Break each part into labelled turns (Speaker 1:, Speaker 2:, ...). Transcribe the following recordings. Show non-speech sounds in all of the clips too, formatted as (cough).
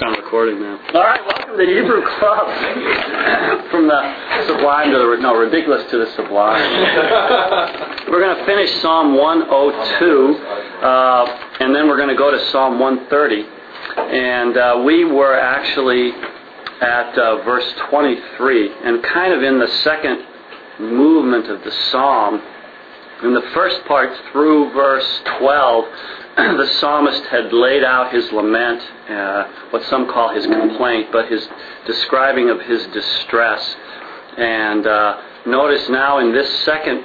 Speaker 1: I'm recording now. All right, welcome to the Hebrew Club. From the sublime to the no ridiculous to the sublime. (laughs) we're going to finish Psalm 102, uh, and then we're going to go to Psalm 130. And uh, we were actually at uh, verse 23, and kind of in the second movement of the psalm. In the first part through verse 12, (clears throat) the psalmist had laid out his lament, uh, what some call his complaint, but his describing of his distress. And uh, notice now in this second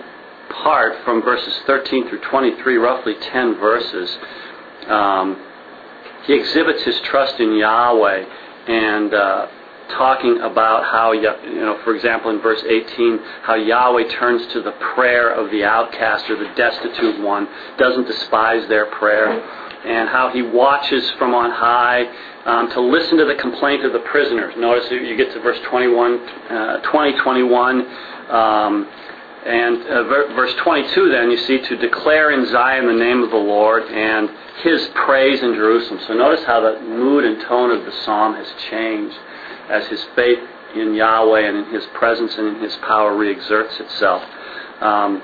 Speaker 1: part, from verses 13 through 23, roughly 10 verses, um, he exhibits his trust in Yahweh and uh, talking about how, you know, for example, in verse 18, how Yahweh turns to the prayer of the outcast or the destitute one, doesn't despise their prayer, and how he watches from on high um, to listen to the complaint of the prisoners. Notice you get to verse 21, uh, 20, 21. Um, and uh, verse 22, then, you see, to declare in Zion the name of the Lord and his praise in Jerusalem. So notice how the mood and tone of the psalm has changed as his faith in Yahweh and in his presence and in his power reexerts itself. Um,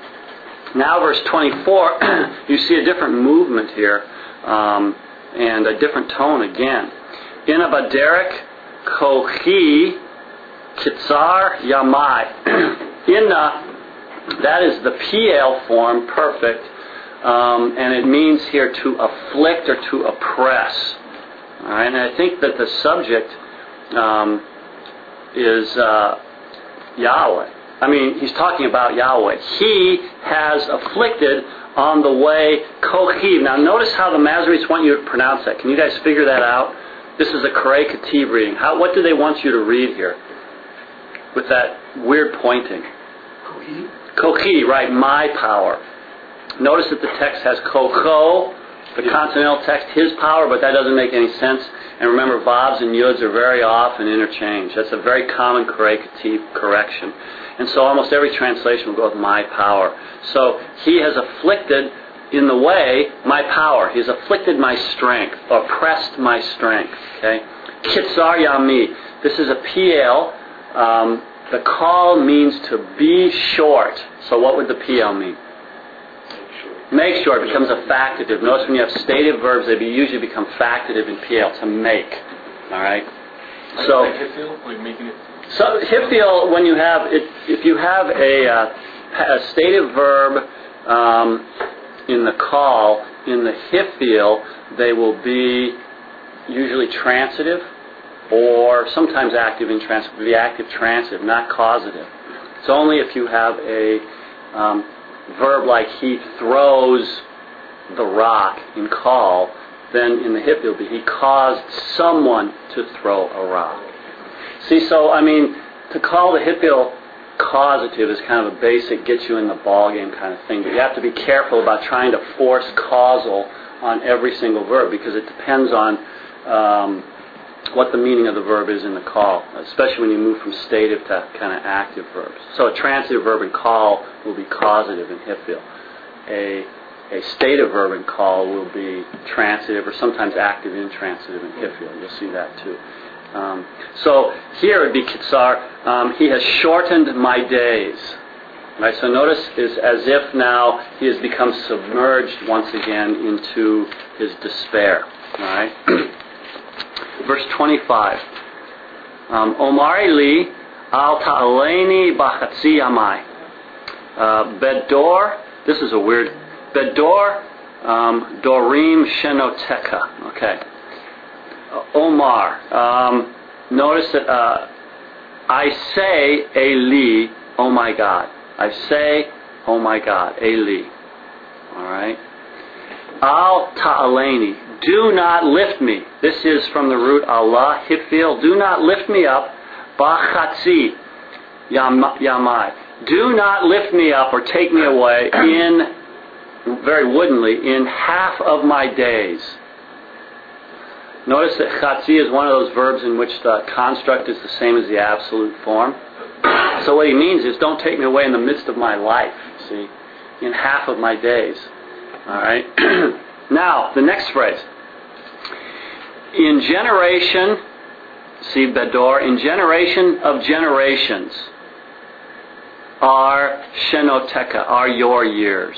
Speaker 1: now, verse 24, (clears throat) you see a different movement here um, and a different tone again. In Abaderek Kochi Kitzar Yamai. (clears throat) In that is the Piel form, perfect, um, and it means here to afflict or to oppress. All right, and I think that the subject um, is uh, Yahweh. I mean, he's talking about Yahweh. He has afflicted on the way Kochiv. Now, notice how the Masoretes want you to pronounce that. Can you guys figure that out? This is a Karei Ketib reading. How, what do they want you to read here? With that weird pointing.
Speaker 2: Kochi?
Speaker 1: Kochi, right, my power. Notice that the text has Kocho, the consonantal text, his power, but that doesn't make any sense. And remember, Vavs and Yuds are very often interchanged. That's a very common corrective correction. And so almost every translation will go with my power. So he has afflicted in the way my power. He's afflicted my strength, oppressed my strength. Okay? Kitzar Yami. This is a Piel. Um, the Qal means to be short. So what would the Piel mean? Make sure it becomes a factitive. Notice when you have stative verbs, they usually become factitive in Piel to make. All right. So.
Speaker 2: Like making it.
Speaker 1: So hifil, when you have it, if you have a, uh, a stative verb um, in the Qal in the hifil, they will be usually transitive or sometimes active in transitive. The active transitive, not causative. It's only if you have a um, verb like he throws the rock in Qal, then in the hip it'll be he caused someone to throw a rock. See, so I mean, to call the hipil causative is kind of a basic get you in the ball game kind of thing. But you have to be careful about trying to force causal on every single verb because it depends on um, what the meaning of the verb is in the Qal, especially when you move from stative to kind of active verbs. So a transitive verb in Qal will be causative in hifil. A, a stative verb in Qal will be transitive or sometimes active intransitive in hifil. You'll see that too. Um, so here it would be kitzar. Um, he has shortened my days. Right. So notice is as if now he has become submerged once again into his despair. Right. (clears throat) verse 25. Um, Omari li al ta'aleni bachatzi amai. Uh, bedor, this is a weird, Bedor um, dorim shenoteka. Okay. Uh, Omar. Um, notice that uh, I say Eli, oh my God. I say, oh my God, Eli. All right. Al ta'aleni, do not lift me. This is from the root Allah, hifil. Do not lift me up. Bachatzi, yamai. Do not lift me up or take me away in, very woodenly, in half of my days. Notice that chatzi is one of those verbs in which the construct is the same as the absolute form. So what he means is don't take me away in the midst of my life, see, in half of my days. All right? (clears throat) now, the next phrase. in generation, see Bedor, in generation of generations are Shenoteka, are your years.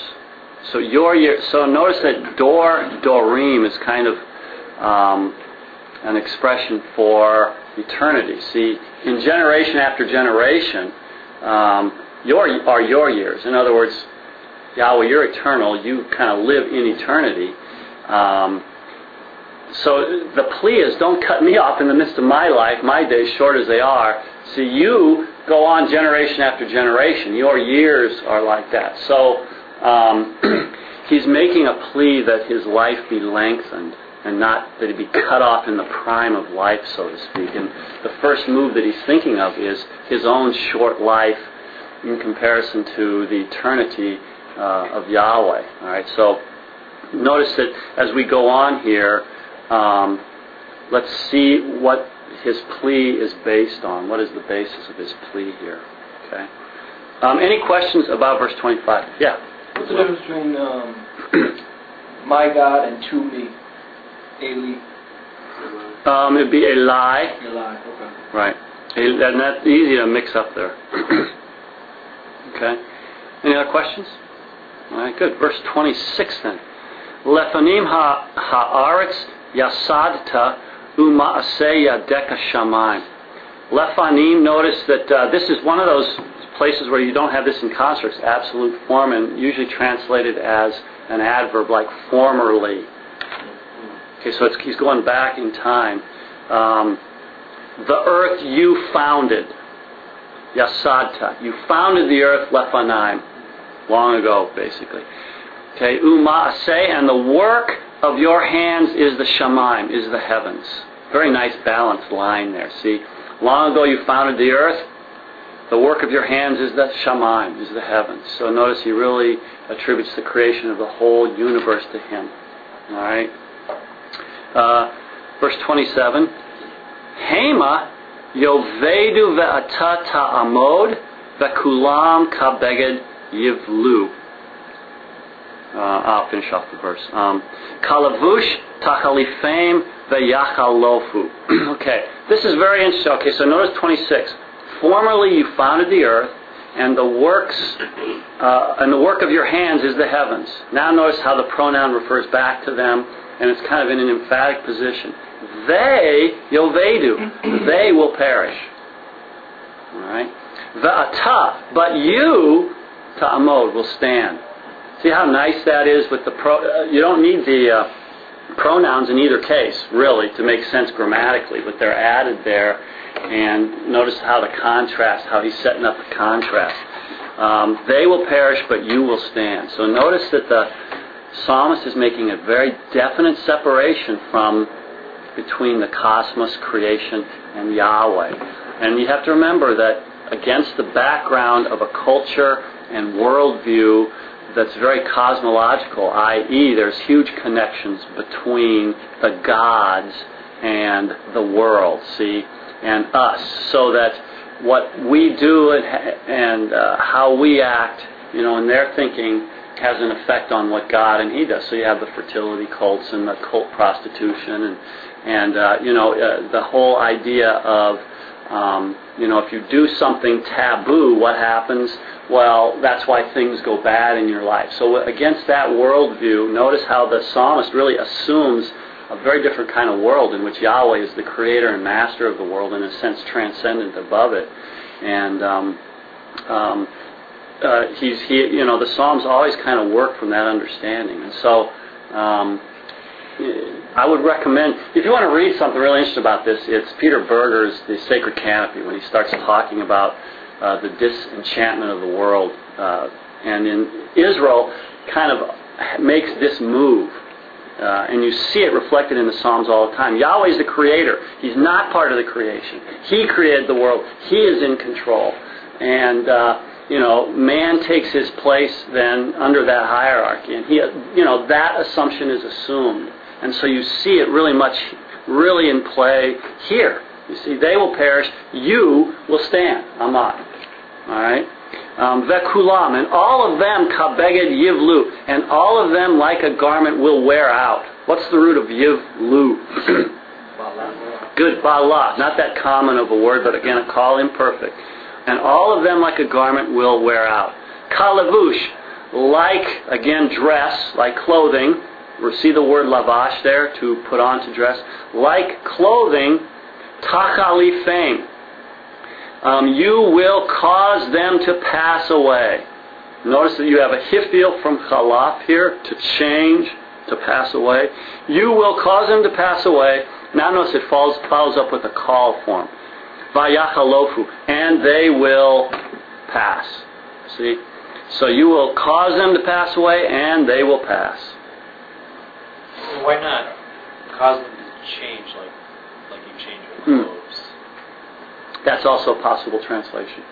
Speaker 1: So your year. So notice that Dor Dorim is kind of um, an expression for eternity. See, in generation after generation, um, your are your years. In other words, Yahweh, you're eternal. You kind of live in eternity. Um, so the plea is, don't cut me (laughs) off in the midst of my life, my days, short as they are. See, you go on generation after generation. Your years are like that. So um, (clears throat) he's making a plea that his life be lengthened and not that he be cut off in the prime of life, so to speak. And the first move that he's thinking of is his own short life in comparison to the eternity uh, of Yahweh. All right, so notice that as we go on here, um, let's see what his plea is based on. What is the basis of his plea here? Okay. Um, any questions about verse 25? Yeah.
Speaker 3: What's the difference between um, (clears throat) my God and to me? Eli.
Speaker 1: Um, it'd be a lie.
Speaker 3: Eli. Okay.
Speaker 1: Right. And that's easy to mix up there. (clears throat) okay. Any other questions? All right, good. Verse 26 then. Lefanim ha ha'aretz yasadta uma'aseh yadeka shamayim. Lefanim, notice that uh, this is one of those places where you don't have this in constructs, absolute form, and usually translated as an adverb like formerly. Okay, so he's going back in time. Um, the earth you founded, Yasadta. You founded the earth, Lephanaim, long ago, basically. Okay, Uma Aseh, and the work of your hands is the Shemaim, is the heavens. Very nice balanced line there. See, long ago you founded the earth. The work of your hands is the Shemaim, is the heavens. So notice he really attributes the creation of the whole universe to him. All right. Uh, verse 27. Hema yovedu ve'ata ta'amod ve'kulam kabeged yivlu. Uh, I'll finish off the verse. Um, Kalavush tachalifem ve'yachalofu. (clears throat) okay, this is very interesting. Okay, so notice 26. Formerly you founded the earth, and the works uh, and the work of your hands is the heavens. Now notice how the pronoun refers back to them, and it's kind of in an emphatic position. They, yovedu, (clears throat) they will perish. All right? Va'ata, but you, ta'amod, will stand. See how nice that is with the pro. Uh, you don't need the uh, pronouns in either case, really, to make sense grammatically, but they're added there. And notice how the contrast, how he's setting up the contrast. Um, they will perish, but you will stand. So notice that the psalmist is making a very definite separation from between the cosmos, creation, and Yahweh. And you have to remember that against the background of a culture and worldview that's very cosmological, i.e., there's huge connections between the gods and the world, see, and us, so that what we do and, and uh, how we act, you know, in their thinking has an effect on what God and He does. So you have the fertility cults and the cult prostitution, and and uh, you know uh, the whole idea of um, you know if you do something taboo, what happens? Well, that's why things go bad in your life. So against that worldview, notice how the psalmist really assumes a very different kind of world in which Yahweh is the creator and master of the world, in a sense transcendent above it, and um, um, uh, he's he you know the Psalms always kind of work from that understanding, and so um, I would recommend if you want to read something really interesting about this, it's Peter Berger's The Sacred Canopy when he starts talking about uh, the disenchantment of the world, uh, and in Israel kind of makes this move. Uh, and you see it reflected in the Psalms all the time. Yahweh is the creator. He's not part of the creation. He created the world. He is in control. And uh, you know, man takes his place then under that hierarchy. And he, you know, that assumption is assumed. And so you see it really much, really in play here. You see, they will perish, you will stand. Amad. All right? Um, Vekulam, and all of them kabeged yivlu, and all of them like a garment will wear out. What's the root of yivlu? Good, bala, not that common of a word, but again, a Qal imperfect. And all of them, like a garment, will wear out. Kalavush, like, again, dress, like clothing. See the word lavash there, to put on, to dress. Like clothing, tachali fame. Um, you will cause them to pass away. Notice that you have a hifil from chalaf here, to change, to pass away. You will cause them to pass away. Now notice it follows, follows up with a Qal form. Vayachalofu, and they will pass. See? So you will cause them to pass away, and they will pass.
Speaker 4: Why not cause them to change like like you change your
Speaker 1: Hmm.
Speaker 4: clothes?
Speaker 1: That's also a possible translation.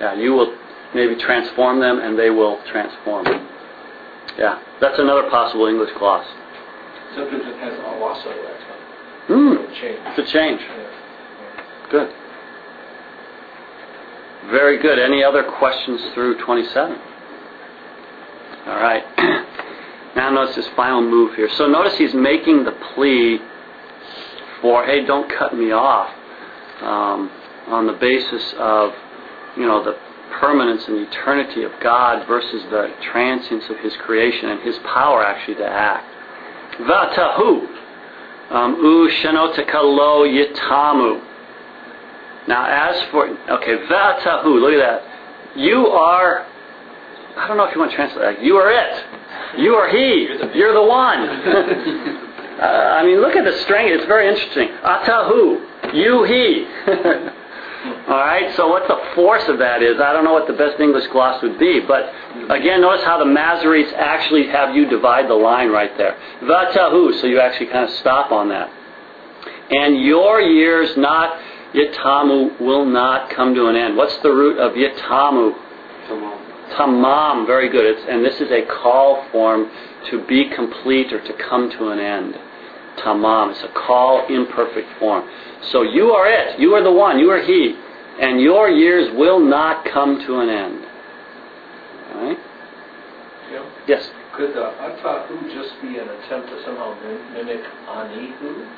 Speaker 1: Yeah, you will maybe transform them, and they will transform. Yeah, that's another possible English gloss.
Speaker 3: Sometimes it has also actually.
Speaker 1: Hmm,
Speaker 3: Change.
Speaker 1: it's a change.
Speaker 3: Yeah.
Speaker 1: Good. Very good. Any other questions through 27? All right. (clears throat) now notice his final move here. So notice he's making the plea for, hey, don't cut me off um, on the basis of, you know, the permanence and eternity of God versus the transience of his creation and his power actually to act. Vatahu. Um, U shenotakalo yitamu. Now, as for okay, vatahu, look at that. You are. I don't know if you want to translate that. You are it. You are he. You're the one. (laughs) uh, I mean, look at the strength. It's very interesting. Atahu. You he. (laughs) All right. So what the force of that is, I don't know what the best English gloss would be, but again, notice how the Masoretes actually have you divide the line right there. Vatahu. So you actually kind of stop on that. And your years not Yitamu will not come to an end. What's the root of Yitamu? Tamam. Very good. It's, and this is a Qal form to be complete or to come to an end. Tamam. It's a Qal imperfect form. So you are it. You are the one. You are he. And your years will not come to an end. All right?
Speaker 3: Yeah.
Speaker 1: Yes.
Speaker 3: Could uh, the Atahu just be an attempt to somehow mim- mimic Anihu?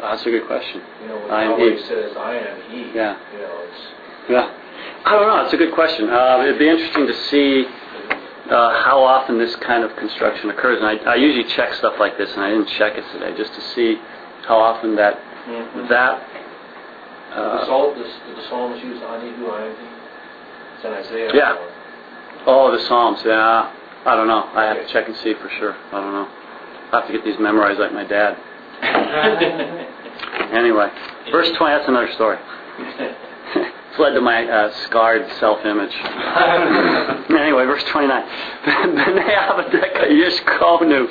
Speaker 1: That's a good question.
Speaker 3: You know, when
Speaker 1: I am
Speaker 3: Yahweh
Speaker 1: he.
Speaker 3: says, I am he.
Speaker 1: Yeah.
Speaker 3: You know, it's
Speaker 1: Yeah. I don't know. It's a good question. Uh, it'd be interesting to see uh, how often this kind of construction occurs. And I, I usually check stuff like this, and I didn't check it today, just to see how often that that.
Speaker 3: the,
Speaker 1: Uh,
Speaker 3: Psal- the, the Psalms use Anihu, I am he. It's in Isaiah.
Speaker 1: Yeah. oh, the Psalms. Yeah. I don't know. I have to check and see for sure. I don't know. I have to get these memorized like my dad. (laughs) Anyway, verse 20. That's another story. (laughs) led to my uh, scarred self-image. (laughs) anyway, verse 29. (laughs) B'nei avadeka yishkonu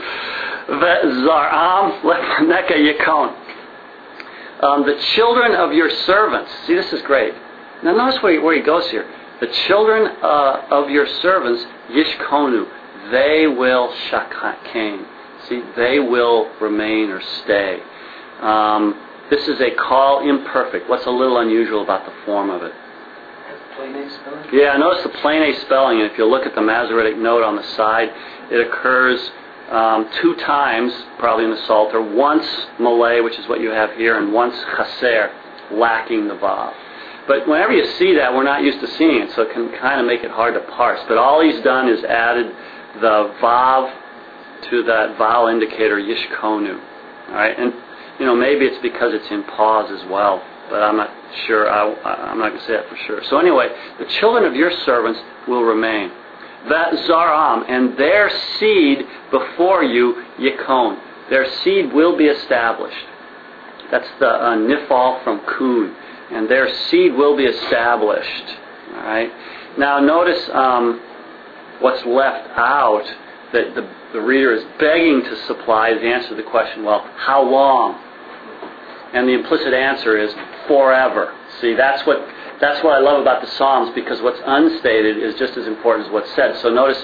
Speaker 1: ve'zaram lefaneka yikon. Um, the children of your servants. See, this is great. Now notice where he, where he goes here. The children uh, of your servants, yishkonu, they will shakain. See, they will remain or stay. Um, this is a Qal imperfect. What's a little unusual about the form of it?
Speaker 3: Plain name spelling?
Speaker 1: Yeah, notice the plene spelling, and if you look at the Masoretic note on the side, it occurs um, two times, probably in the Psalter. Once Malay, which is what you have here, and once Chaser, lacking the Vav. But whenever you see that, we're not used to seeing it, so it can kind of make it hard to parse. But all he's done is added the Vav to that vowel indicator, Yishkonu. All right, and you know maybe it's because it's in pause as well, but I'm not sure. I, I'm not going to say that for sure. So anyway, the children of your servants will remain. That Zaram and their seed before you, Yikon. Their seed will be established. That's the uh, nifal from Kun, and their seed will be established. All right. Now notice um, what's left out that the, the reader is begging to supply the answer to the question. Well, how long? And the implicit answer is forever. See, that's what that's what I love about the Psalms because what's unstated is just as important as what's said. So notice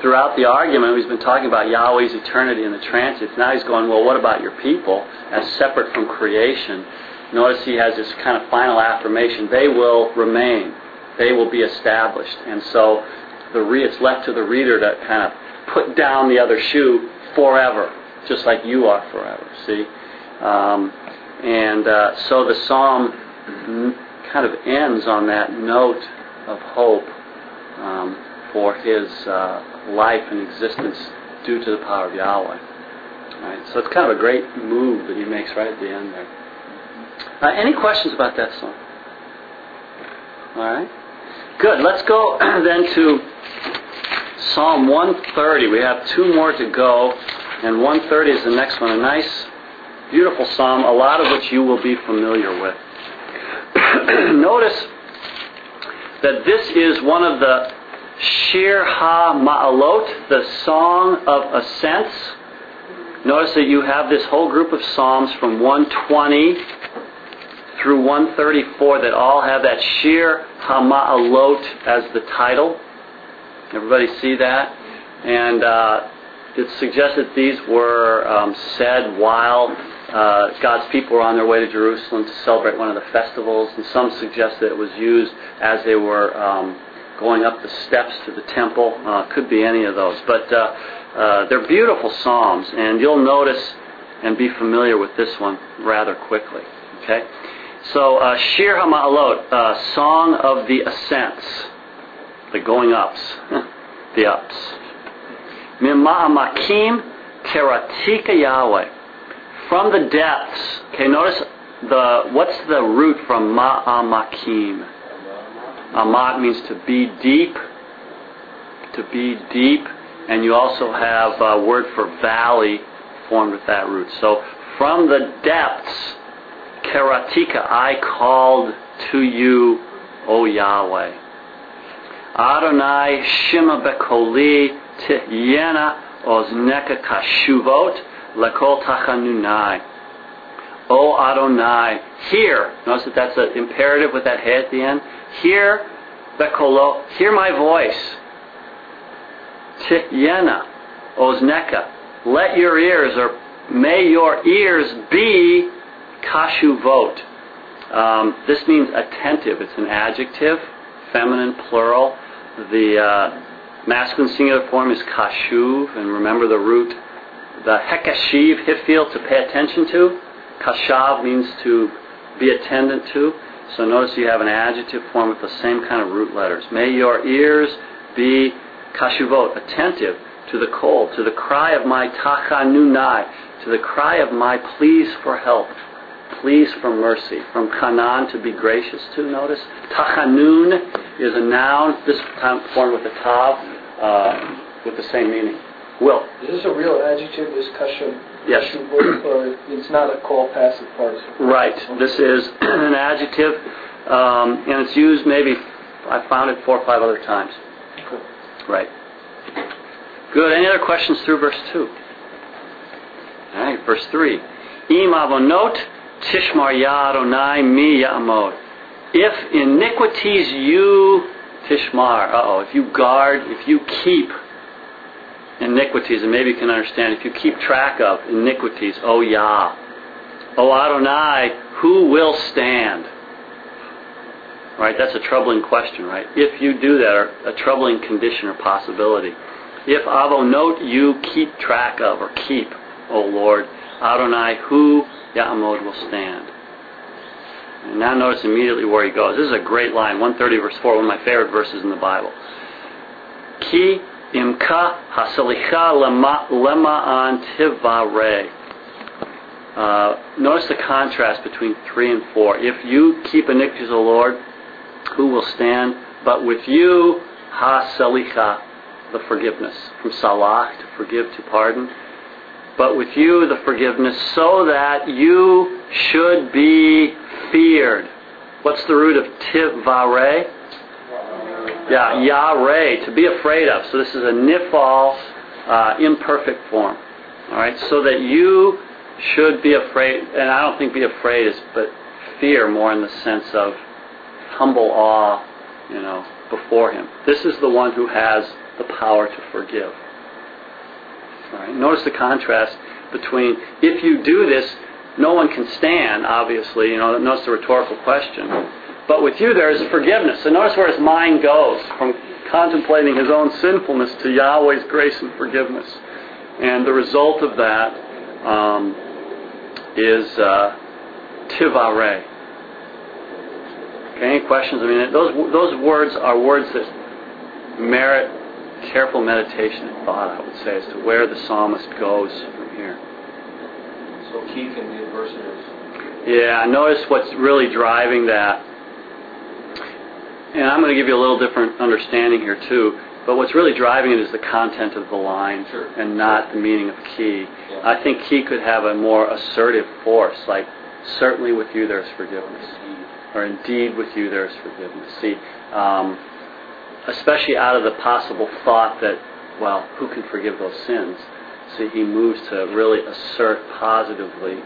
Speaker 1: throughout the argument he's been talking about Yahweh's eternity and the transits. Now he's going, well, what about your people as separate from creation? Notice he has this kind of final affirmation. They will remain. They will be established. And so the re- it's left to the reader to kind of put down the other shoe forever, just like you are forever. See? Um, and uh, so the psalm kind of ends on that note of hope um, for his uh, life and existence due to the power of Yahweh. Right? So it's kind of a great move that he makes right at the end there. Uh, any questions about that song? All right. Good. Let's go (clears throat) then to Psalm 130. We have two more to go, and 130 is the next one. A nice, beautiful psalm, a lot of which you will be familiar with. (clears throat) Notice that this is one of the Shir Ha Ma'alot, the Song of Ascents. Notice that you have this whole group of psalms from 120 through 134 that all have that Shir Ha Ma'alot as the title. Everybody see that? And uh, it suggests that these were um, said while uh, God's people were on their way to Jerusalem to celebrate one of the festivals, and some suggest that it was used as they were um, going up the steps to the temple. Uh, could be any of those, but uh, uh, they're beautiful psalms, and you'll notice and be familiar with this one rather quickly. Okay, so uh, Shir Hama'alot, uh, Song of the Ascents, the going ups, (laughs) the ups. Mima'amakim Keratika Yahweh from the depths. Okay, notice the what's the root from ma'amakim? Amat means to be deep, to be deep, and you also have a word for valley formed with that root. So from the depths, keratika, I called to you, O Yahweh. Adonai Shima Bekoli Tihyena Ozneka Kashuvot Lekol Tachanunai. O Adonai, hear. Notice that that's an imperative with that head at the end. Hear Bekolo, hear my voice. Tihyena Ozneka. Let your ears, or may your ears be kashuvot. Um, this means attentive. It's an adjective, feminine plural. The uh, masculine singular form is kashuv, and remember the root, the hekashiv, hifil, to pay attention to. Kashav means to be attendant to. So notice you have an adjective form with the same kind of root letters. May your ears be kashuvot, attentive to the cold, to the cry of my tachanunai, to the cry of my pleas for help, pleas for mercy. From kanan, to be gracious to, notice. Tachanun is a noun, this time formed with a tav, uh, with the same meaning. Will.
Speaker 3: Is this a real adjective, this kashu?
Speaker 1: Yes.
Speaker 3: kashu, Or it's not a Qal passive participle?
Speaker 1: Right. This is (clears throat) an adjective, um, and it's used maybe, I found it four or five other times. Right. Good. Any other questions through verse 2? All right, verse 3. Im avonot tishmar mi ya'amod. If iniquities you tishmar, uh-oh, if you guard, if you keep iniquities, and maybe you can understand, if you keep track of iniquities, oh Yah, oh Adonai, who will stand? Right, that's a troubling question, right? If you do that, or a troubling condition or possibility. If avonot you keep track of or keep, O Lord, Adonai, who Ya'amod will stand. And now notice immediately where he goes. This is a great line, 130 verse 4, one of my favorite verses in the Bible. Ki imka hasalicha lema, lema antivare. Uh, notice the contrast between 3 and 4. If you keep iniquities, the Lord, who will stand? But with you, hasalicha, the forgiveness. From salah, to forgive, to pardon. But with you, the forgiveness, so that you should be feared. What's the root of tivare? Yeah, yare, to be afraid of. So this is a nifal, uh, imperfect form. All right, so that you should be afraid, and I don't think be afraid is, but fear more in the sense of humble awe, you know, before Him. This is the one who has the power to forgive. All right, notice the contrast between if you do this, no one can stand. Obviously, you know, notice the rhetorical question. But with you, there is forgiveness. So notice where his mind goes from contemplating his own sinfulness to Yahweh's grace and forgiveness. And the result of that um, is uh, tivare. Okay, any questions? I mean, those those words are words that merit careful meditation and thought. I would say as to where the psalmist goes from here.
Speaker 3: So key can be adversative.
Speaker 1: Yeah, notice what's really driving that. And I'm going to give you a little different understanding here too. But what's really driving it is the content of the line
Speaker 3: Sure.
Speaker 1: and not the meaning of the key.
Speaker 3: Yeah.
Speaker 1: I think key could have a more assertive force, like certainly with you there's forgiveness, or indeed with you there's forgiveness. See, um, especially out of the possible thought that, well, who can forgive those sins? See, he moves to really assert positively,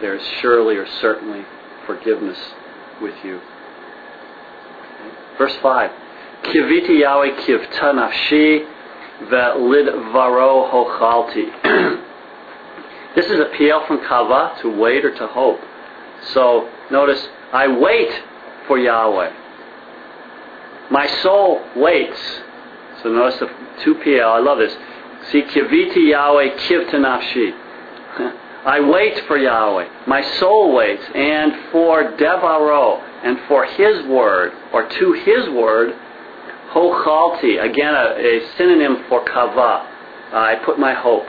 Speaker 1: there's surely or certainly forgiveness with you. Verse 5. Kiviti Yahweh kivta nafshi ve'lidvaro hochalti. (clears throat) This is a Piel from kava, to wait or to hope. So notice, I wait for Yahweh. My soul waits. So notice the two Piel. I love this. See, kiviti Yahweh kivta nafshi. (laughs) I wait for Yahweh. My soul waits. And for devaro, and for His word, or to His word, hochalti. Again, a, a synonym for kava. I put my hope.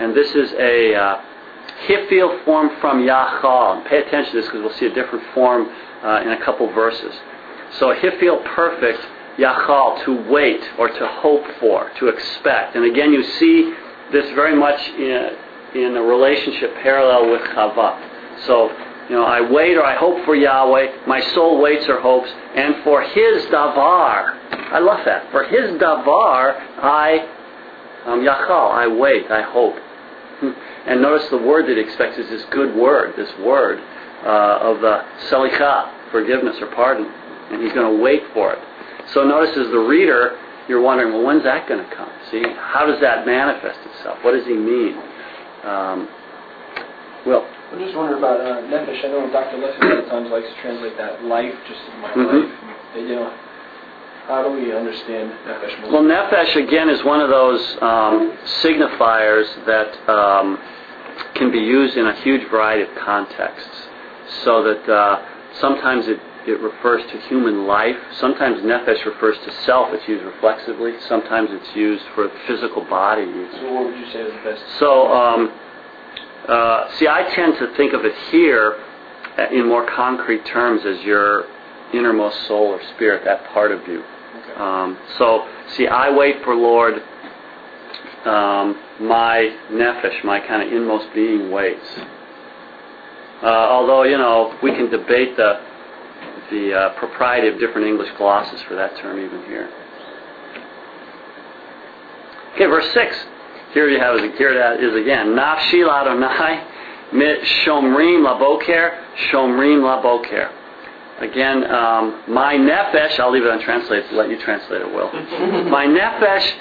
Speaker 1: And this is a uh, hifil form from Yachal. Pay attention to this because we'll see a different form uh, in a couple verses. So hifil perfect, Yachal, to wait or to hope for, to expect. And again, you see this very much in, in a relationship parallel with Chava. So, you know, I wait or I hope for Yahweh. My soul waits or hopes. And for His davar, I love that. For His davar, I, um, Yachal, I wait, I hope. And notice the word that he expects is this good word, this word uh, of the salicha, forgiveness or pardon. And he's going to wait for it. So notice as the reader, you're wondering, well, when's that going to come? See, how does that manifest itself? What does he mean? Um.
Speaker 3: I'm just wondering about uh, nefesh. I know Dr. Leslie a lot of times likes to translate that life, just in my
Speaker 1: Mhm.
Speaker 3: life. You know, how do we understand nefesh?
Speaker 1: Well, nefesh again is one of those um, signifiers that um, can be used in a huge variety of contexts. So that uh, sometimes it, it refers to human life. Sometimes nefesh refers to self. It's used reflexively. Sometimes it's used for physical body.
Speaker 3: So what would you say is the best?
Speaker 1: So, um, uh, see, I tend to think of it here uh, in more concrete terms as your innermost soul or spirit, that part of you.
Speaker 3: Okay.
Speaker 1: Um, so, see, I wait for Lord. Um, my nefesh, my kind of inmost being, waits. Uh, although you know, we can debate the the uh, propriety of different English glosses for that term even here. Okay, verse six. Here you have it. Here it is again. Nafshi Adonai mit shomrim laboker shomrim laboker. Again, um, my nefesh, I'll leave it untranslated, let you translate it, Will. (laughs) my nefesh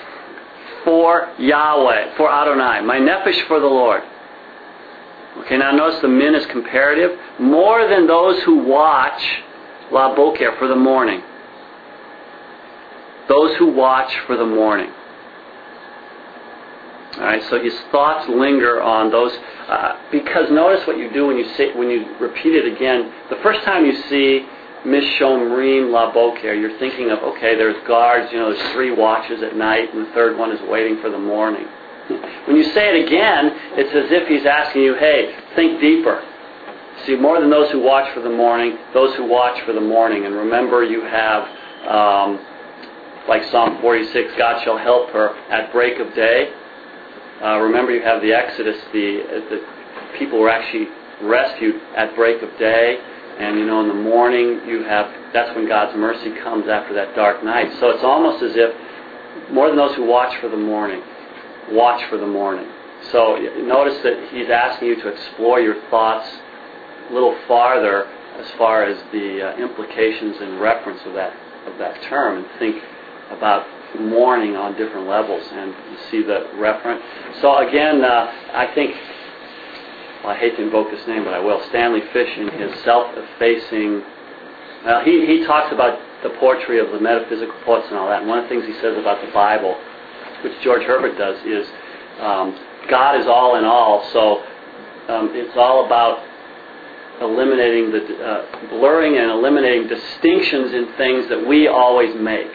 Speaker 1: for Yahweh, for Adonai. My nefesh for the Lord. Okay, now notice the min is comparative. More than those who watch la boker for the morning. Those who watch for the morning. All right, so his thoughts linger on those uh, because notice what you do when you say when you repeat it again. The first time you see Mishomrim La Boker, you're thinking of okay, there's guards. You know, there's three watches at night, and the third one is waiting for the morning. (laughs) When you say it again, it's as if he's asking you, hey, think deeper. See, more than those who watch for the morning, those who watch for the morning. And remember, you have, um, like Psalm 46, God shall help her at break of day. Uh, remember, you have the Exodus, the, the people were actually rescued at break of day. And, you know, in the morning, you have, that's when God's mercy comes after that dark night. So it's almost as if, more than those who watch for the morning, watch for the morning. So notice that he's asking you to explore your thoughts a little farther as far as the uh, implications and reference of that of that term, and think about mourning on different levels, and you see the reference. So again, uh, I think well, I hate to invoke his name, but I will. Stanley Fish, in his self-effacing, well, he he talks about the poetry of the metaphysical poets and all that. And one of the things he says about the Bible, which George Herbert does, is um, God is all in all. So um, it's all about eliminating the uh, blurring and eliminating distinctions in things that we always make.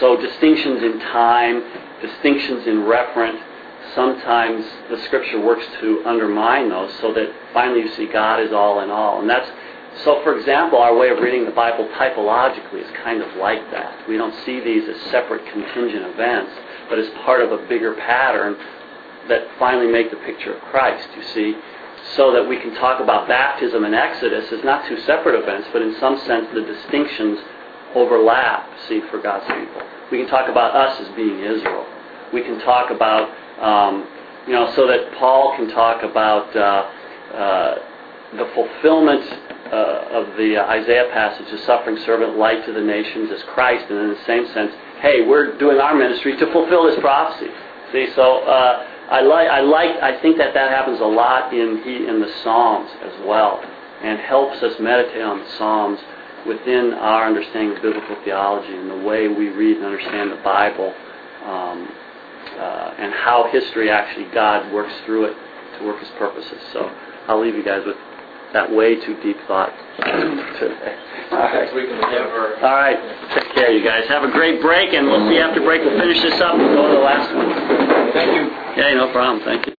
Speaker 1: So distinctions in time, distinctions in referent. Sometimes the scripture works to undermine those, so that finally you see God is all in all, and that's so, for example, our way of reading the Bible typologically is kind of like that. We don't see these as separate contingent events, but as part of a bigger pattern that finally make the picture of Christ, you see. So that we can talk about baptism and Exodus as not two separate events, but in some sense the distinctions overlap, see, for God's people. We can talk about us as being Israel. We can talk about, um, you know, so that Paul can talk about uh, uh, the fulfillment uh, of the Isaiah passage, the suffering servant, light to the nations as Christ, and in the same sense, hey, we're doing our ministry to fulfill this prophecy. See, so uh, I like, I like, I think that that happens a lot in he, in the Psalms as well, and helps us meditate on the Psalms within our understanding of biblical theology and the way we read and understand the Bible, um, uh, and how history actually God works through it to work His purposes. So I'll leave you guys with that way too deep thought (clears throat) today. All right. All right. Take care, you guys. Have a great break, and we'll see you after break. We'll finish this up and go to the last one.
Speaker 3: Thank you.
Speaker 1: Yeah, no problem. Thank you.